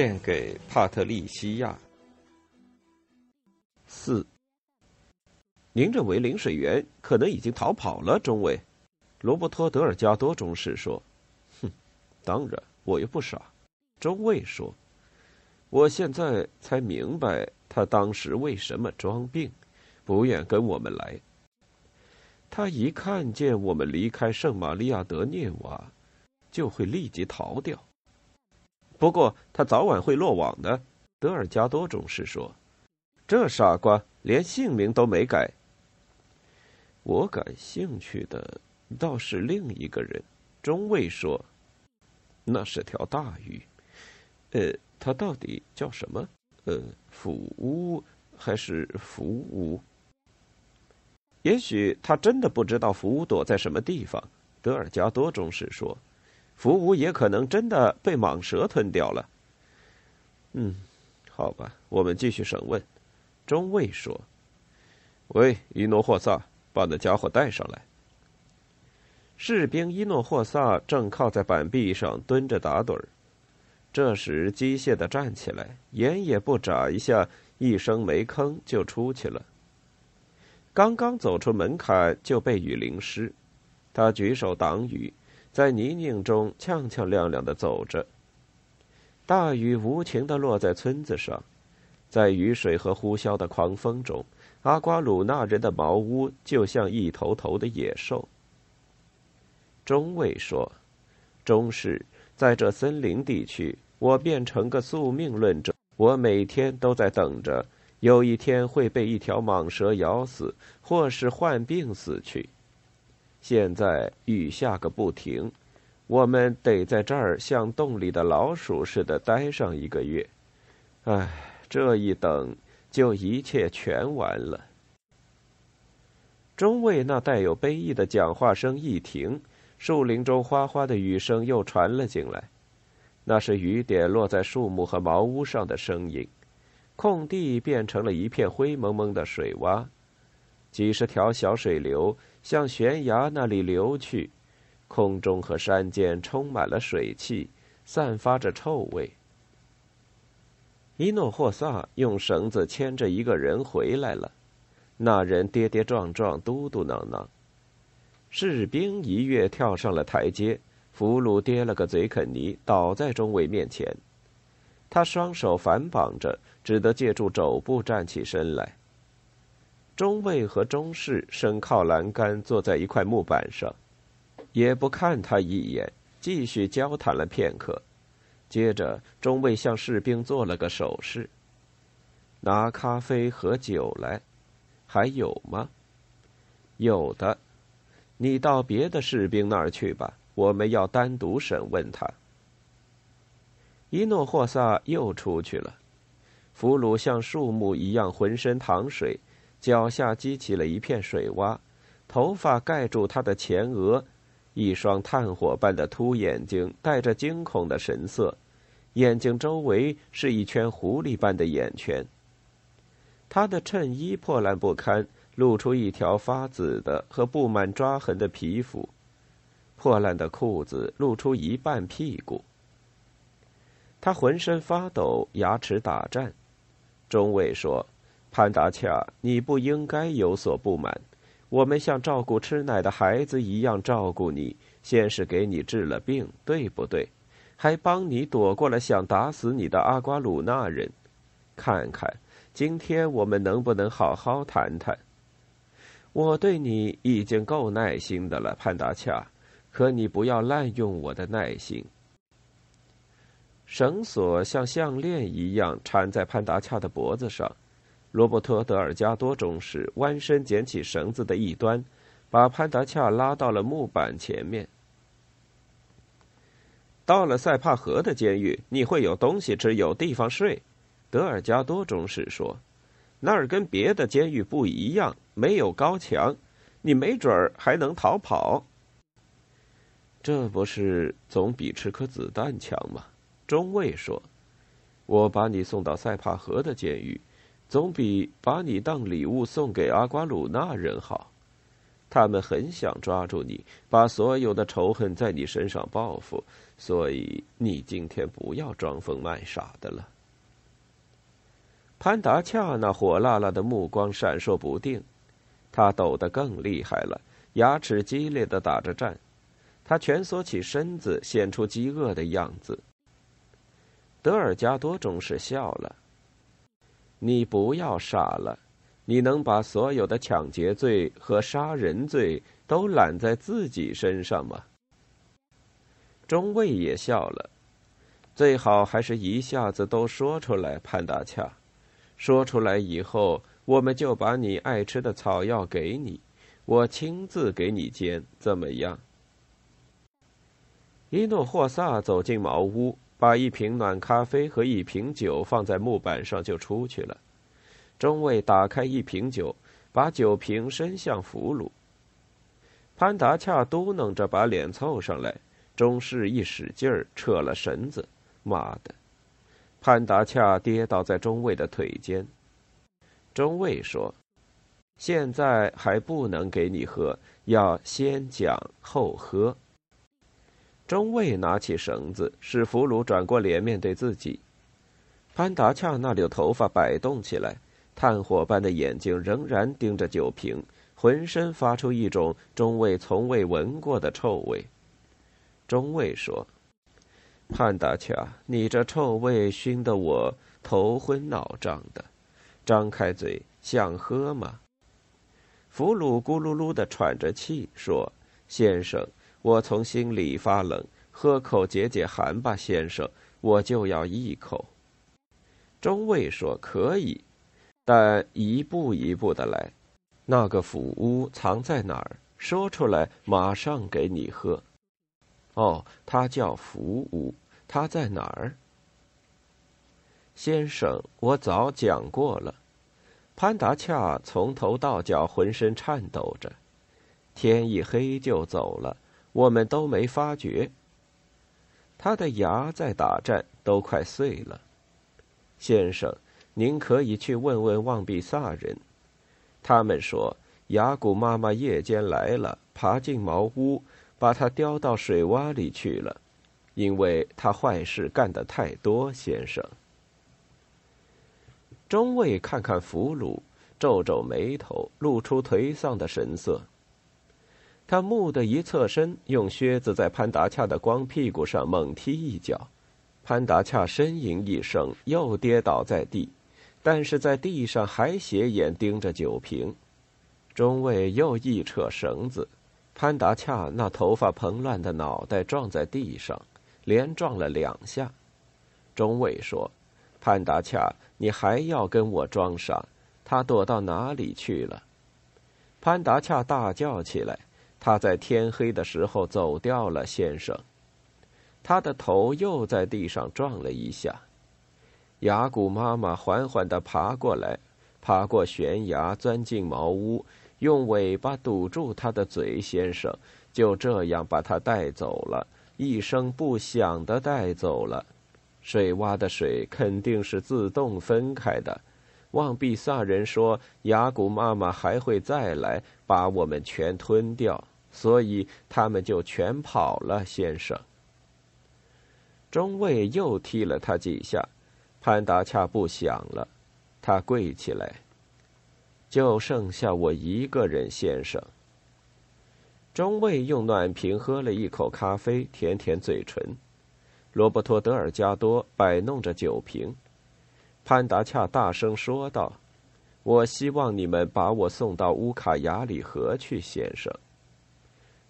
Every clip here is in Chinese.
献给帕特利西亚。四，您认为领水员可能已经逃跑了，中尉。罗伯托·德尔加多中士说：“哼，当然，我又不傻。”中尉说：“我现在才明白他当时为什么装病，不愿跟我们来。他一看见我们离开圣玛利亚德涅瓦，就会立即逃掉。”不过他早晚会落网的，德尔加多中士说：“这傻瓜连姓名都没改。”我感兴趣的倒是另一个人，中尉说：“那是条大鱼。”呃，他到底叫什么？呃，福乌还是福乌？也许他真的不知道福乌躲在什么地方。德尔加多中士说。福无也可能真的被蟒蛇吞掉了。嗯，好吧，我们继续审问。中尉说：“喂，伊诺霍萨，把那家伙带上来。”士兵伊诺霍萨正靠在板壁上蹲着打盹儿，这时机械的站起来，眼也不眨一下，一声没吭就出去了。刚刚走出门槛就被雨淋湿，他举手挡雨。在泥泞中踉踉跄跄的走着。大雨无情的落在村子上，在雨水和呼啸的狂风中，阿瓜鲁纳人的茅屋就像一头头的野兽。中尉说：“中士，在这森林地区，我变成个宿命论者。我每天都在等着，有一天会被一条蟒蛇咬死，或是患病死去。”现在雨下个不停，我们得在这儿像洞里的老鼠似的待上一个月。唉，这一等就一切全完了。中尉那带有悲意的讲话声一停，树林中哗哗的雨声又传了进来，那是雨点落在树木和茅屋上的声音。空地变成了一片灰蒙蒙的水洼。几十条小水流向悬崖那里流去，空中和山间充满了水汽，散发着臭味。伊诺霍萨用绳子牵着一个人回来了，那人跌跌撞撞，嘟嘟囔囔。士兵一跃跳上了台阶，俘虏跌了个嘴啃泥，倒在中尉面前。他双手反绑着，只得借助肘部站起身来。中尉和中士身靠栏杆，坐在一块木板上，也不看他一眼，继续交谈了片刻。接着，中尉向士兵做了个手势：“拿咖啡和酒来，还有吗？”“有的。”“你到别的士兵那儿去吧，我们要单独审问他。”伊诺霍萨又出去了。俘虏像树木一样，浑身淌水。脚下激起了一片水洼，头发盖住他的前额，一双炭火般的凸眼睛带着惊恐的神色，眼睛周围是一圈狐狸般的眼圈。他的衬衣破烂不堪，露出一条发紫的和布满抓痕的皮肤，破烂的裤子露出一半屁股。他浑身发抖，牙齿打颤。中尉说。潘达恰，你不应该有所不满。我们像照顾吃奶的孩子一样照顾你，先是给你治了病，对不对？还帮你躲过了想打死你的阿瓜鲁纳人。看看，今天我们能不能好好谈谈？我对你已经够耐心的了，潘达恰，可你不要滥用我的耐心。绳索像项链一样缠在潘达恰的脖子上。罗伯特·德尔加多中士弯身捡起绳子的一端，把潘达恰拉到了木板前面。到了塞帕河的监狱，你会有东西吃，有地方睡。德尔加多中士说：“那儿跟别的监狱不一样，没有高墙，你没准儿还能逃跑。”这不是总比吃颗子弹强吗？中尉说：“我把你送到塞帕河的监狱，总比把你当礼物送给阿瓜鲁纳人好。他们很想抓住你，把所有的仇恨在你身上报复。所以你今天不要装疯卖傻的了。”潘达恰那火辣辣的目光闪烁不定，他抖得更厉害了，牙齿激烈的打着战。他蜷缩起身子，显出饥饿的样子。德尔加多终是笑了：“你不要傻了，你能把所有的抢劫罪和杀人罪都揽在自己身上吗？”中尉也笑了：“最好还是一下子都说出来，潘达恰。说出来以后，我们就把你爱吃的草药给你，我亲自给你煎，怎么样？”伊诺霍萨走进茅屋，把一瓶暖咖啡和一瓶酒放在木板上，就出去了。中尉打开一瓶酒，把酒瓶伸向俘虏。潘达恰嘟囔着把脸凑上来，中士一使劲儿扯了绳子，妈的！潘达恰跌倒在中尉的腿间。中尉说：“现在还不能给你喝，要先讲后喝。”中尉拿起绳子，使俘虏转过脸面对自己。潘达恰那绺头发摆动起来，炭火般的眼睛仍然盯着酒瓶，浑身发出一种中尉从未闻过的臭味。中尉说：“潘达恰，你这臭味熏得我头昏脑胀的，张开嘴想喝吗？”俘虏咕噜噜的喘着气说：“先生。”我从心里发冷，喝口解解寒吧，先生。我就要一口。中尉说：“可以，但一步一步的来。那个府屋藏在哪儿？说出来，马上给你喝。”哦，他叫福屋，他在哪儿？先生，我早讲过了。潘达恰从头到脚浑身颤抖着，天一黑就走了。我们都没发觉，他的牙在打颤，都快碎了。先生，您可以去问问旺比萨人，他们说雅古妈妈夜间来了，爬进茅屋，把他叼到水洼里去了，因为他坏事干得太多。先生，中尉看看俘虏，皱皱眉头，露出颓丧的神色。他蓦地一侧身，用靴子在潘达恰的光屁股上猛踢一脚，潘达恰呻吟一声，又跌倒在地，但是在地上还斜眼盯着酒瓶。中尉又一扯绳子，潘达恰那头发蓬乱的脑袋撞在地上，连撞了两下。中尉说：“潘达恰，你还要跟我装傻？他躲到哪里去了？”潘达恰大叫起来。他在天黑的时候走掉了，先生。他的头又在地上撞了一下。雅古妈妈缓缓地爬过来，爬过悬崖，钻进茅屋，用尾巴堵住他的嘴，先生。就这样把他带走了，一声不响地带走了。水洼的水肯定是自动分开的。望比萨人说，雅古妈妈还会再来，把我们全吞掉。所以他们就全跑了，先生。中尉又踢了他几下，潘达恰不响了，他跪起来。就剩下我一个人，先生。中尉用暖瓶喝了一口咖啡，舔舔嘴唇。罗伯托·德尔加多摆弄着酒瓶。潘达恰大声说道：“我希望你们把我送到乌卡雅里河去，先生。”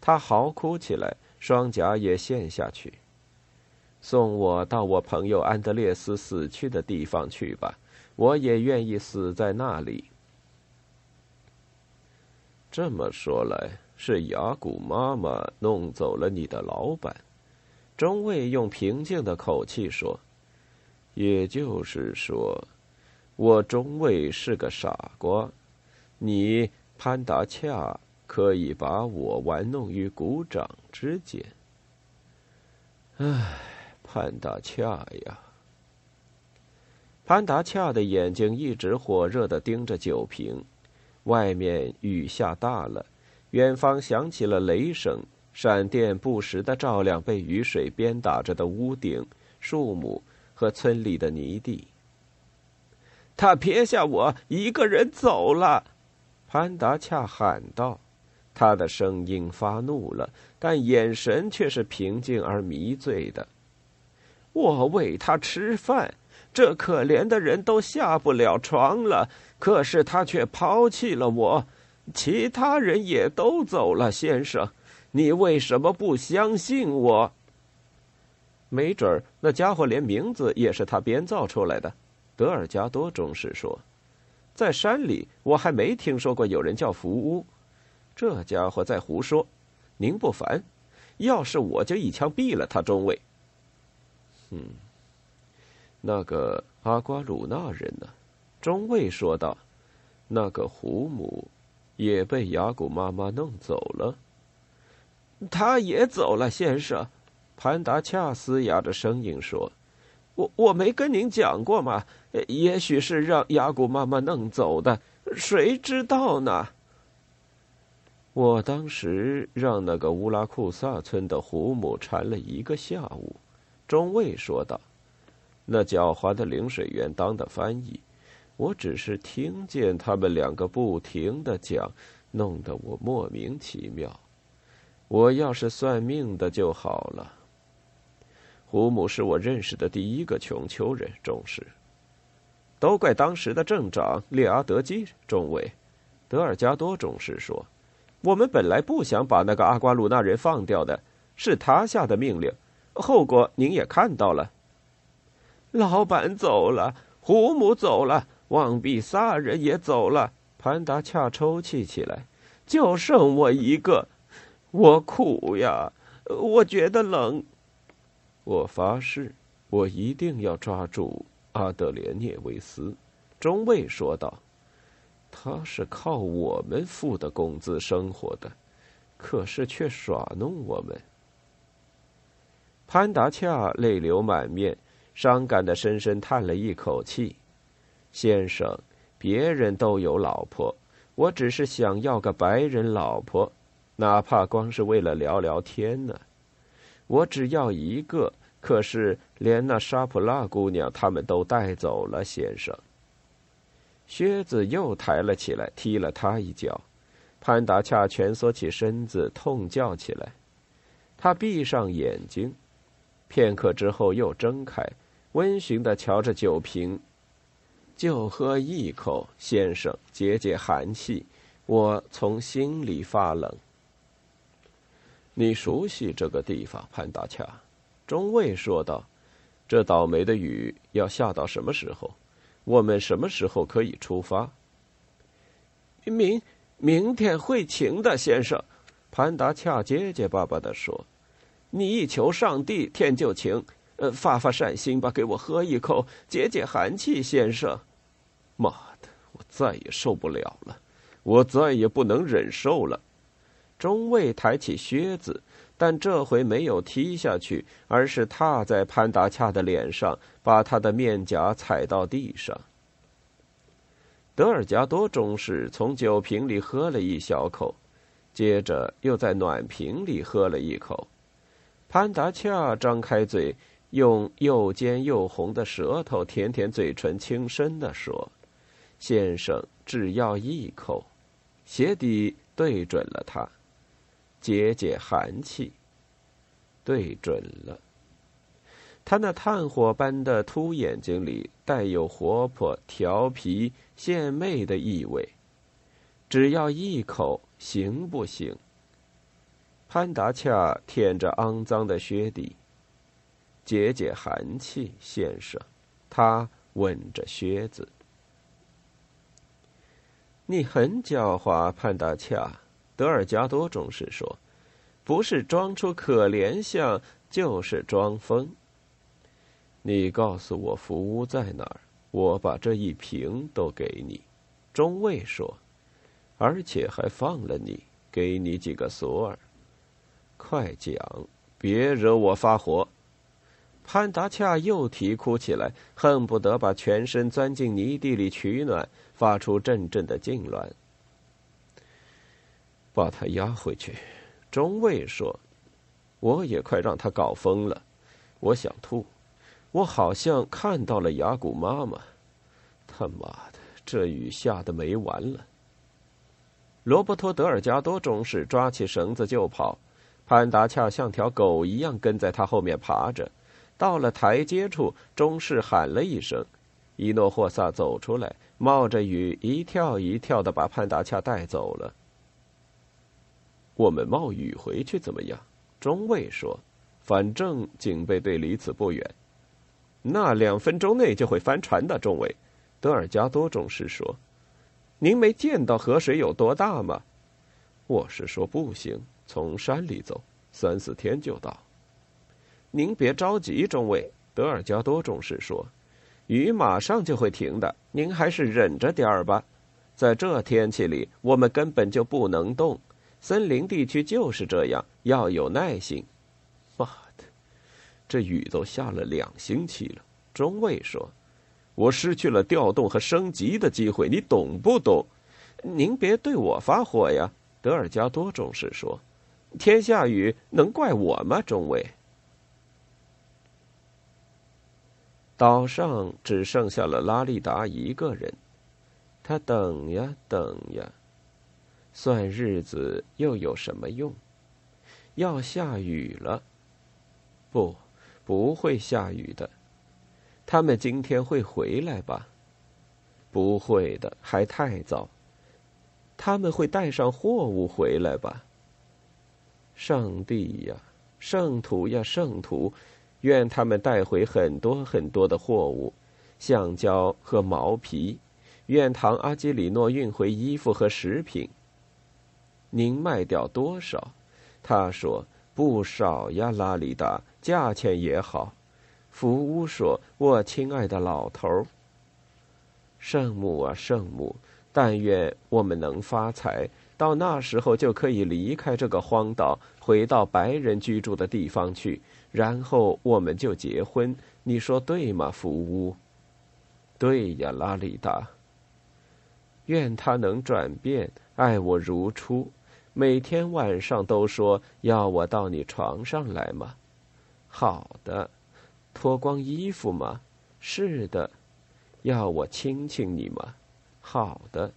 他嚎哭起来，双颊也陷下去。送我到我朋友安德烈斯死去的地方去吧，我也愿意死在那里。这么说来，是雅古妈妈弄走了你的老板。中尉用平静的口气说：“也就是说，我中尉是个傻瓜，你潘达恰可以把我玩弄于股掌之间。唉，潘达恰呀！潘达恰的眼睛一直火热的盯着酒瓶，外面雨下大了，远方响起了雷声，闪电不时的照亮被雨水鞭打着的屋顶、树木。和村里的泥地。他撇下我一个人走了，潘达恰喊道。他的声音发怒了，但眼神却是平静而迷醉的。我喂他吃饭，这可怜的人都下不了床了，可是他却抛弃了我。其他人也都走了，先生，你为什么不相信我？没准儿那家伙连名字也是他编造出来的，德尔加多中士说：“在山里，我还没听说过有人叫福乌。这家伙在胡说。您不烦？要是我就一枪毙了他，中尉。”嗯，那个阿瓜鲁纳人呢？中尉说道：“那个胡母也被雅古妈妈弄走了。他也走了，先生。”潘达恰嘶哑着声音说：“我我没跟您讲过吗？也许是让雅古妈妈弄走的，谁知道呢？”我当时让那个乌拉库萨村的胡母缠了一个下午，中尉说道：“那狡猾的领水员当的翻译，我只是听见他们两个不停的讲，弄得我莫名其妙。我要是算命的就好了。”胡母是我认识的第一个穷丘人，中士。都怪当时的镇长列阿德基中尉，德尔加多中士说：“我们本来不想把那个阿瓜鲁纳人放掉的，是他下的命令，后果您也看到了。老板走了，胡母走了，旺比萨人也走了。”潘达恰抽泣起来：“就剩我一个，我苦呀，我觉得冷。”我发誓，我一定要抓住阿德连涅维斯。”中尉说道，“他是靠我们付的工资生活的，可是却耍弄我们。”潘达恰泪流满面，伤感的深深叹了一口气：“先生，别人都有老婆，我只是想要个白人老婆，哪怕光是为了聊聊天呢。”我只要一个，可是连那沙普拉姑娘他们都带走了，先生。靴子又抬了起来，踢了他一脚。潘达恰蜷缩起身子，痛叫起来。他闭上眼睛，片刻之后又睁开，温驯的瞧着酒瓶，就喝一口，先生，解解寒气。我从心里发冷。你熟悉这个地方，潘达恰，中尉说道：“这倒霉的雨要下到什么时候？我们什么时候可以出发？”明明天会晴的，先生。”潘达恰结结巴巴的说：“你一求上帝，天就晴。呃，发发善心吧，给我喝一口，解解寒气，先生。”妈的，我再也受不了了，我再也不能忍受了。中尉抬起靴子，但这回没有踢下去，而是踏在潘达恰的脸上，把他的面颊踩到地上。德尔加多中士从酒瓶里喝了一小口，接着又在暖瓶里喝了一口。潘达恰张开嘴，用又尖又红的舌头舔舔嘴唇，轻声地说：“先生，只要一口。”鞋底对准了他。解解寒气，对准了。他那炭火般的凸眼睛里带有活泼、调皮、献媚的意味。只要一口，行不行？潘达恰舔着肮脏的靴底，解解寒气，先生。他吻着靴子。你很狡猾，潘达恰。德尔加多中士说：“不是装出可怜相，就是装疯。你告诉我福屋在哪儿，我把这一瓶都给你。”中尉说：“而且还放了你，给你几个索尔。快讲，别惹我发火。”潘达恰又啼哭起来，恨不得把全身钻进泥地里取暖，发出阵阵的痉挛。把他押回去，中尉说：“我也快让他搞疯了。我想吐，我好像看到了雅古妈妈。他妈的，这雨下的没完了。”罗伯托·德尔加多中士抓起绳子就跑，潘达恰像条狗一样跟在他后面爬着。到了台阶处，中士喊了一声，伊诺霍萨走出来，冒着雨一跳一跳的把潘达恰带走了。我们冒雨回去怎么样？中尉说：“反正警备队离此不远，那两分钟内就会翻船的。”中尉德尔加多中士说：“您没见到河水有多大吗？”我是说不行，从山里走，三四天就到。您别着急，中尉德尔加多中士说：“雨马上就会停的，您还是忍着点儿吧。在这天气里，我们根本就不能动。森林地区就是这样，要有耐心。”妈的，这雨都下了两星期了。中尉说：“我失去了调动和升级的机会，你懂不懂？”您别对我发火呀，德尔加多中士说：“天下雨能怪我吗，中尉？”岛上只剩下了拉利达一个人，他等呀等呀，算日子又有什么用？要下雨了，不，不会下雨的。他们今天会回来吧？不会的，还太早。他们会带上货物回来吧？上帝呀，圣徒呀，圣徒！愿他们带回很多很多的货物，橡胶和毛皮。愿唐阿基里诺运回衣服和食品。您卖掉多少？他说不少呀，拉里达，价钱也好。福屋说：“我亲爱的老头儿，圣母啊，圣母，但愿我们能发财，到那时候就可以离开这个荒岛，回到白人居住的地方去。”然后我们就结婚，你说对吗，福屋？对呀，拉里达。愿他能转变，爱我如初，每天晚上都说要我到你床上来吗？好的，脱光衣服吗？是的，要我亲亲你吗？好的，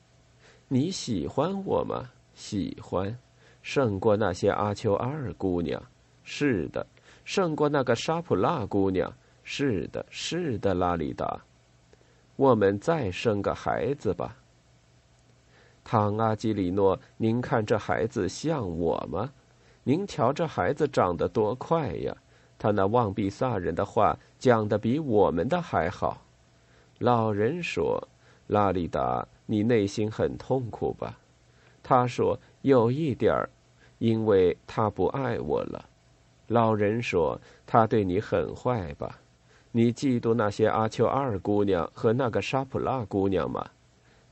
你喜欢我吗？喜欢，胜过那些阿丘二姑娘。是的。胜过那个沙普拉姑娘，是的，是的，拉里达。我们再生个孩子吧。唐阿基里诺，您看这孩子像我吗？您瞧这孩子长得多快呀！他那望比萨人的话讲的比我们的还好。老人说：“拉里达，你内心很痛苦吧？”他说：“有一点儿，因为他不爱我了。”老人说：“他对你很坏吧？你嫉妒那些阿丘二姑娘和那个沙普拉姑娘吗？”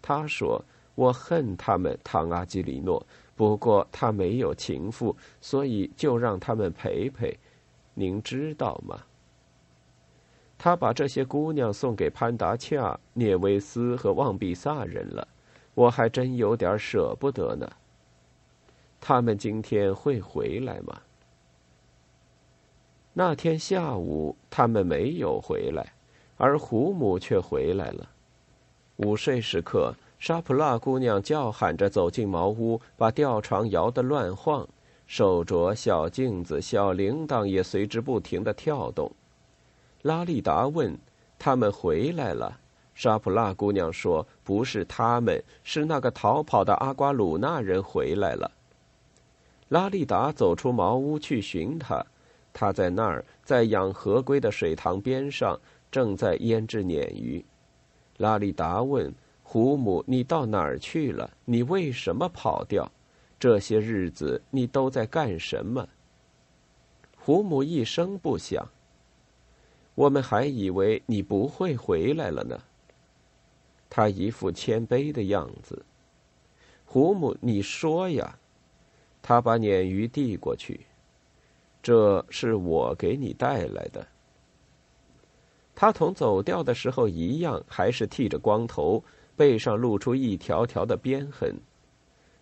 他说：“我恨他们，唐阿基里诺。不过他没有情妇，所以就让他们陪陪。您知道吗？”他把这些姑娘送给潘达恰、涅维斯和旺比萨人了，我还真有点舍不得呢。他们今天会回来吗？那天下午，他们没有回来，而胡母却回来了。午睡时刻，沙普拉姑娘叫喊着走进茅屋，把吊床摇得乱晃，手镯、小镜子、小铃铛也随之不停的跳动。拉利达问：“他们回来了？”沙普拉姑娘说：“不是他们，是那个逃跑的阿瓜鲁纳人回来了。”拉利达走出茅屋去寻他。他在那儿，在养河龟的水塘边上，正在腌制鲶鱼。拉利达问胡母：“你到哪儿去了？你为什么跑掉？这些日子你都在干什么？”胡母一声不响。我们还以为你不会回来了呢。他一副谦卑的样子。胡母，你说呀。他把鲶鱼递过去，这是我给你带来的。他同走掉的时候一样，还是剃着光头，背上露出一条条的鞭痕。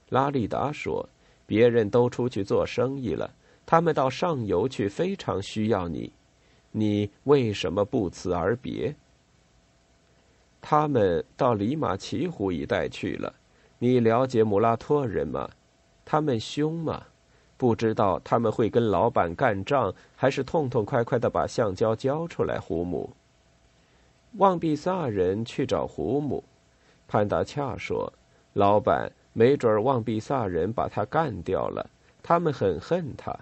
拉利达说：“别人都出去做生意了，他们到上游去，非常需要你。你为什么不辞而别？”他们到里马奇湖一带去了。你了解姆拉托人吗？他们凶吗？不知道他们会跟老板干仗，还是痛痛快快的把橡胶交出来？胡姆。望比萨人去找胡姆。潘达恰说：“老板，没准旺比萨人把他干掉了。他们很恨他。”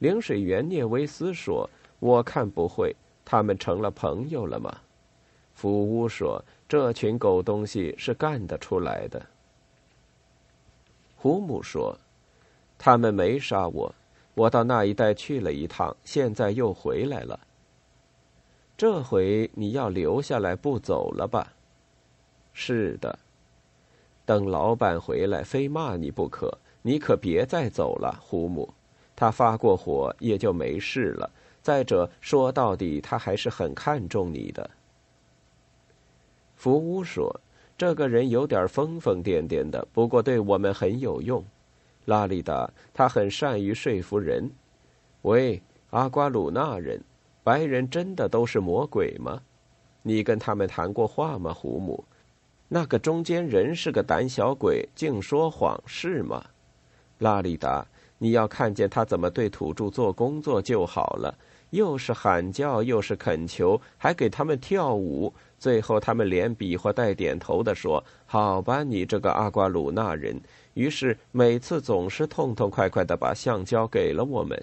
领水员涅维斯说：“我看不会，他们成了朋友了吗？”福乌说：“这群狗东西是干得出来的。”胡姆说：“他们没杀我，我到那一带去了一趟，现在又回来了。这回你要留下来不走了吧？”“是的。”“等老板回来，非骂你不可。你可别再走了，胡姆。他发过火，也就没事了。再者说到底，他还是很看重你的。”福乌说：“这个人有点疯疯癫癫的，不过对我们很有用。拉里达，他很善于说服人。喂，阿瓜鲁纳人，白人真的都是魔鬼吗？你跟他们谈过话吗，胡姆？那个中间人是个胆小鬼，净说谎，是吗？拉里达，你要看见他怎么对土著做工作就好了。”又是喊叫，又是恳求，还给他们跳舞。最后，他们连比划带点头的说：“好吧，你这个阿瓜鲁纳人。”于是每次总是痛痛快快的把橡胶给了我们。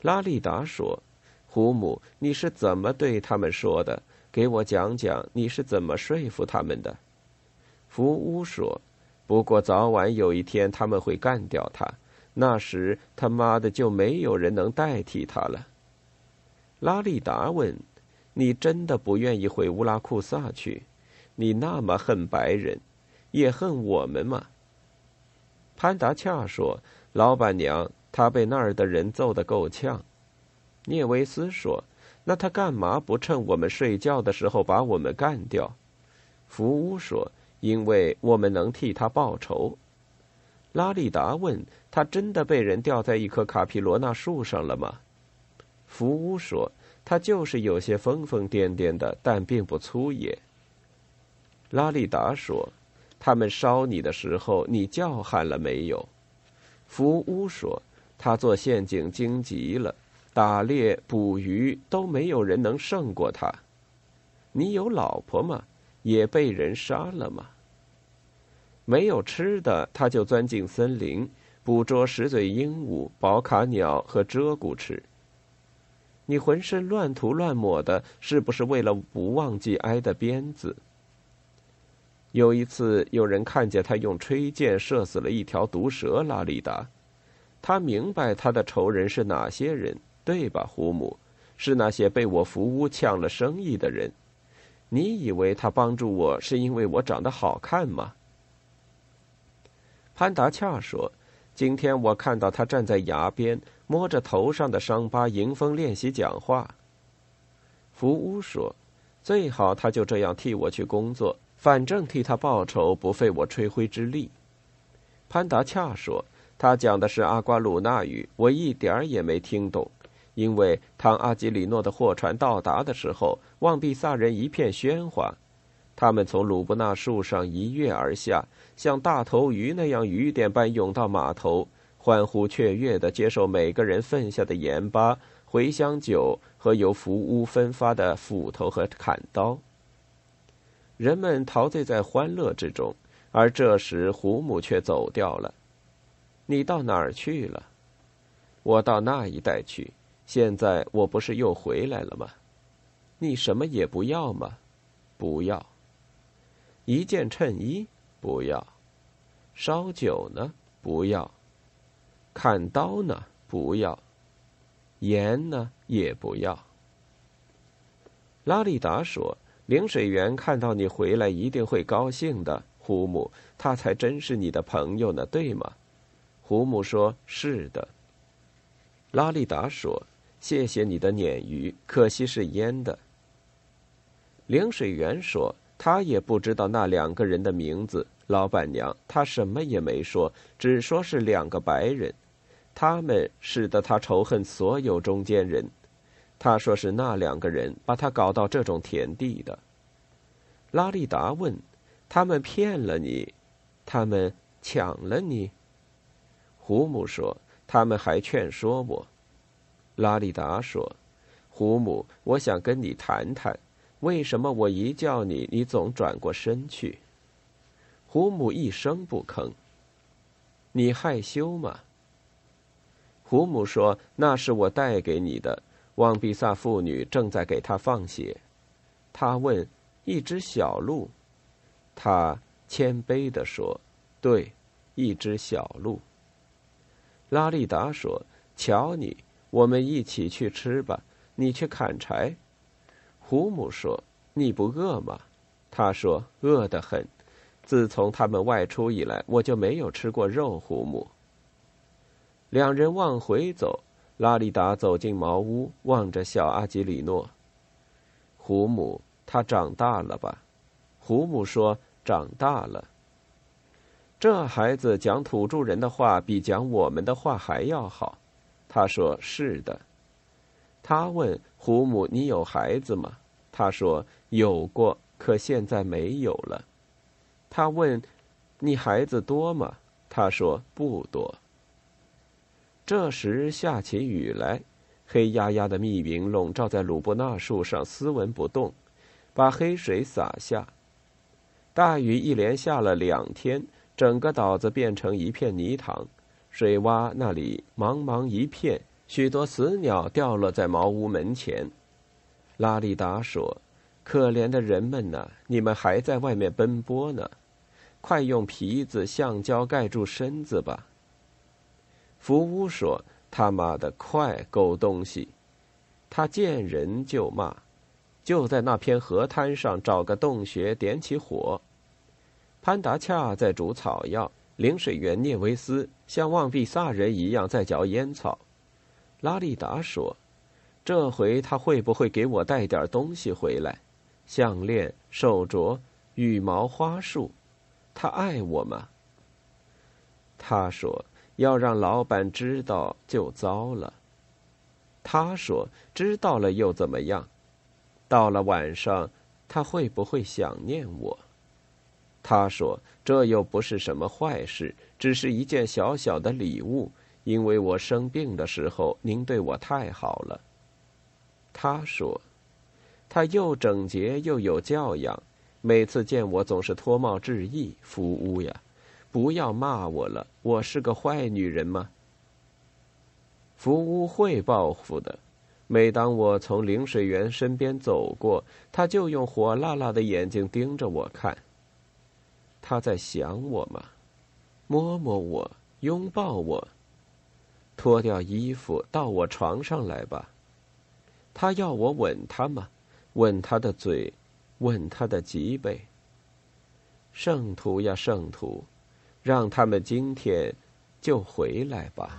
拉利达说：“胡姆，你是怎么对他们说的？给我讲讲，你是怎么说服他们的？”福乌说：“不过早晚有一天他们会干掉他。”那时他妈的就没有人能代替他了。拉利达问：“你真的不愿意回乌拉库萨去？你那么恨白人，也恨我们吗？”潘达恰说：“老板娘，他被那儿的人揍得够呛。”涅维斯说：“那他干嘛不趁我们睡觉的时候把我们干掉？”福乌说：“因为我们能替他报仇。”拉利达问他：“真的被人吊在一棵卡皮罗纳树上了吗？”福乌说：“他就是有些疯疯癫癫的，但并不粗野。”拉利达说：“他们烧你的时候，你叫喊了没有？”福乌说：“他做陷阱精极了，打猎、捕鱼都没有人能胜过他。你有老婆吗？也被人杀了吗？”没有吃的，他就钻进森林，捕捉石嘴鹦鹉、宝卡鸟和鹧鸪吃。你浑身乱涂乱抹的，是不是为了不忘记挨的鞭子？有一次，有人看见他用吹箭射死了一条毒蛇。拉里达，他明白他的仇人是哪些人，对吧，胡姆？是那些被我福屋抢了生意的人。你以为他帮助我是因为我长得好看吗？潘达恰说：“今天我看到他站在崖边，摸着头上的伤疤，迎风练习讲话。”福屋说：“最好他就这样替我去工作，反正替他报仇不费我吹灰之力。”潘达恰说：“他讲的是阿瓜鲁纳语，我一点儿也没听懂。因为当阿基里诺的货船到达的时候，望比萨人一片喧哗。”他们从鲁布纳树上一跃而下，像大头鱼那样雨点般涌到码头，欢呼雀跃地接受每个人分下的盐巴、茴香酒和由福屋分发的斧头和砍刀。人们陶醉在欢乐之中，而这时胡姆却走掉了。你到哪儿去了？我到那一带去。现在我不是又回来了吗？你什么也不要吗？不要。一件衬衣不要，烧酒呢不要，砍刀呢不要，盐呢也不要。拉利达说：“灵水员看到你回来一定会高兴的，胡母，他才真是你的朋友呢，对吗？”胡母说：“是的。”拉利达说：“谢谢你的鲶鱼，可惜是腌的。”灵水员说：“他也不知道那两个人的名字，老板娘，他什么也没说，只说是两个白人，他们使得他仇恨所有中间人。他说是那两个人把他搞到这种田地的。”拉利达问：“他们骗了你？他们抢了你？”胡母说：“他们还劝说我。”拉利达说：“胡母，我想跟你谈谈。”为什么我一叫你，你总转过身去？胡母一声不吭。你害羞吗？胡母说：“那是我带给你的。”旺比萨妇女正在给他放血。他问：“一只小鹿？”他谦卑地说：“对，一只小鹿。”拉利达说：“瞧你，我们一起去吃吧。你去砍柴。”胡母说：“你不饿吗？”他说：“饿得很。自从他们外出以来，我就没有吃过肉。”胡母。两人往回走，拉里达走进茅屋，望着小阿基里诺。胡母，他长大了吧？胡母说：“长大了。”这孩子讲土著人的话，比讲我们的话还要好。他说：“是的。”他问胡母：“你有孩子吗？”他说：“有过，可现在没有了。”他问：“你孩子多吗？”他说：“不多。”这时下起雨来，黑压压的密云笼罩在鲁布纳树上，斯文不动，把黑水洒下。大雨一连下了两天，整个岛子变成一片泥塘，水洼那里茫茫一片。许多死鸟掉落在茅屋门前。拉里达说：“可怜的人们呐，你们还在外面奔波呢，快用皮子、橡胶盖住身子吧。”福乌说：“他妈的，快，狗东西！”他见人就骂，就在那片河滩上找个洞穴点起火。潘达恰在煮草药，领水员涅维斯像旺比萨人一样在嚼烟草。拉利达说：“这回他会不会给我带点东西回来？项链、手镯、羽毛花束？他爱我吗？”他说：“要让老板知道就糟了。”他说：“知道了又怎么样？到了晚上，他会不会想念我？”他说：“这又不是什么坏事，只是一件小小的礼物。”因为我生病的时候，您对我太好了。他说：“他又整洁又有教养，每次见我总是脱帽致意。”福屋呀，不要骂我了，我是个坏女人吗？福屋会报复的。每当我从领水员身边走过，他就用火辣辣的眼睛盯着我看。他在想我吗？摸摸我，拥抱我。脱掉衣服，到我床上来吧。他要我吻他吗？吻他的嘴，吻他的脊背。圣徒呀，圣徒，让他们今天就回来吧。